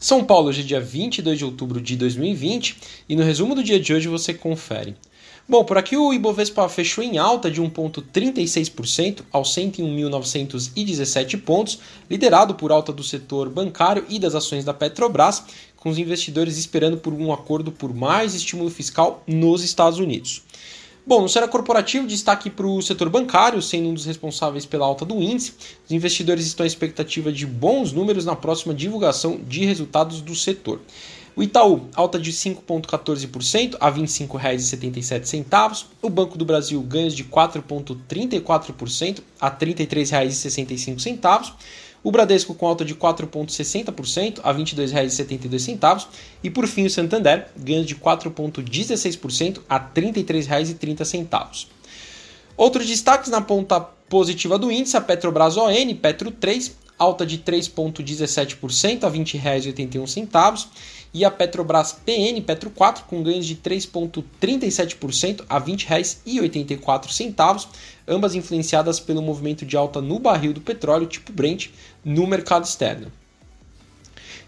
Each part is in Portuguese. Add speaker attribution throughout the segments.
Speaker 1: São Paulo, hoje é dia 22 de outubro de 2020 e no resumo do dia de hoje você confere. Bom, por aqui o Ibovespa fechou em alta de 1,36% aos 101.917 pontos, liderado por alta do setor bancário e das ações da Petrobras, com os investidores esperando por um acordo por mais estímulo fiscal nos Estados Unidos. Bom, no cenário corporativo, destaque para o setor bancário, sendo um dos responsáveis pela alta do índice. Os investidores estão à expectativa de bons números na próxima divulgação de resultados do setor. O Itaú, alta de 5,14% a R$ 25,77. O Banco do Brasil, ganhos de 4,34% a R$ 33,65. O Bradesco com alta de 4,60% a R$ 22,72. E por fim o Santander, ganhos de 4,16% a R$ 33,30. Outros destaques na ponta positiva do índice, a Petrobras ON, Petro 3, alta de 3,17% a R$ 20,81, e a Petrobras PN Petro 4 com ganhos de 3,37% a R$ 20,84, ambas influenciadas pelo movimento de alta no barril do petróleo tipo Brent no mercado externo.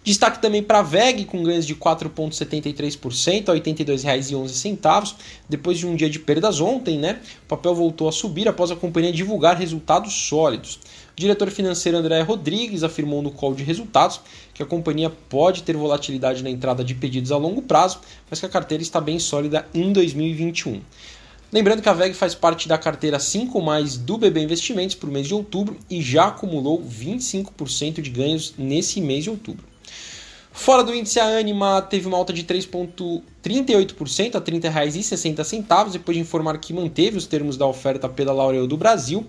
Speaker 1: Destaque também para a VEG, com ganhos de 4,73% a R$ 82,11. Depois de um dia de perdas ontem, né, o papel voltou a subir após a companhia divulgar resultados sólidos. O diretor financeiro André Rodrigues afirmou no call de resultados que a companhia pode ter volatilidade na entrada de pedidos a longo prazo, mas que a carteira está bem sólida em 2021. Lembrando que a VEG faz parte da carteira 5 mais do BB Investimentos para o mês de outubro e já acumulou 25% de ganhos nesse mês de outubro. Fora do índice, a Anima teve uma alta de 3,38% a R$ 30,60, depois de informar que manteve os termos da oferta pela L'Oréal do Brasil.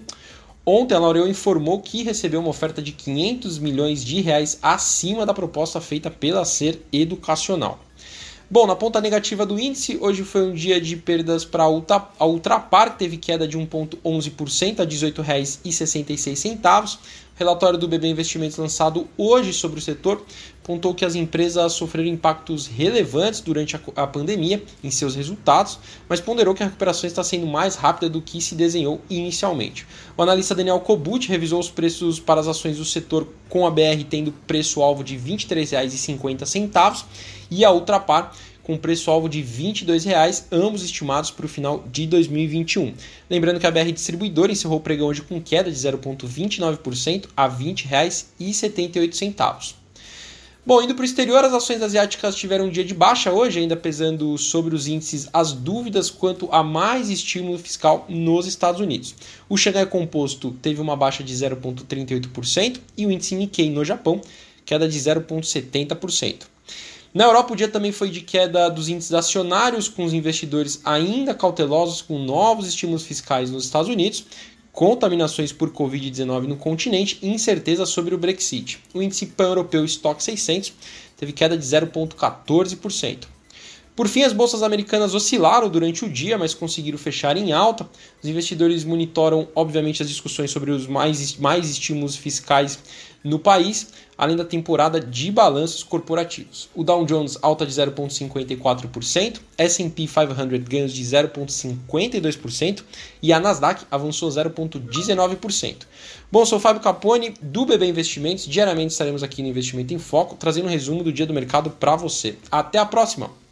Speaker 1: Ontem, a L'Oréal informou que recebeu uma oferta de 500 milhões de reais acima da proposta feita pela Ser Educacional. Bom, na ponta negativa do índice, hoje foi um dia de perdas para a Ultrapar, que teve queda de 1,11% a R$ 18,66. Relatório do BB Investimentos lançado hoje sobre o setor apontou que as empresas sofreram impactos relevantes durante a, pandemia em seus resultados, mas ponderou que a recuperação está sendo mais rápida do que se desenhou inicialmente. O analista Daniel Kobut revisou os preços para as ações do setor com a BR tendo preço-alvo de R$ 23,50 e a Ultrapar com preço-alvo de R$ 22,00, ambos estimados para o final de 2021. Lembrando que a BR Distribuidora encerrou o pregão hoje com queda de 0,29% a R$ 20,78. Bom, indo para o exterior, as ações asiáticas tiveram um dia de baixa hoje, ainda pesando sobre os índices as dúvidas quanto a mais estímulo fiscal nos Estados Unidos. O Xangai Composto teve uma baixa de 0,38% e o índice Nikkei no Japão queda de 0,70%. Na Europa, o dia também foi de queda dos índices acionários, com os investidores ainda cautelosos com novos estímulos fiscais nos Estados Unidos, contaminações por Covid-19 no continente e incerteza sobre o Brexit. O índice pan-europeu Stock 600 teve queda de 0,14%. Por fim, as bolsas americanas oscilaram durante o dia, mas conseguiram fechar em alta. Os investidores monitoram, obviamente, as discussões sobre os mais, mais estímulos fiscais no país, além da temporada de balanços corporativos. O Dow Jones alta de 0,54%, S&P 500 ganhos de 0,52% e a Nasdaq avançou 0,19%. Bom, sou Fábio Capone do BB Investimentos. Diariamente estaremos aqui no Investimento em Foco, trazendo um resumo do dia do mercado para você. Até a próxima!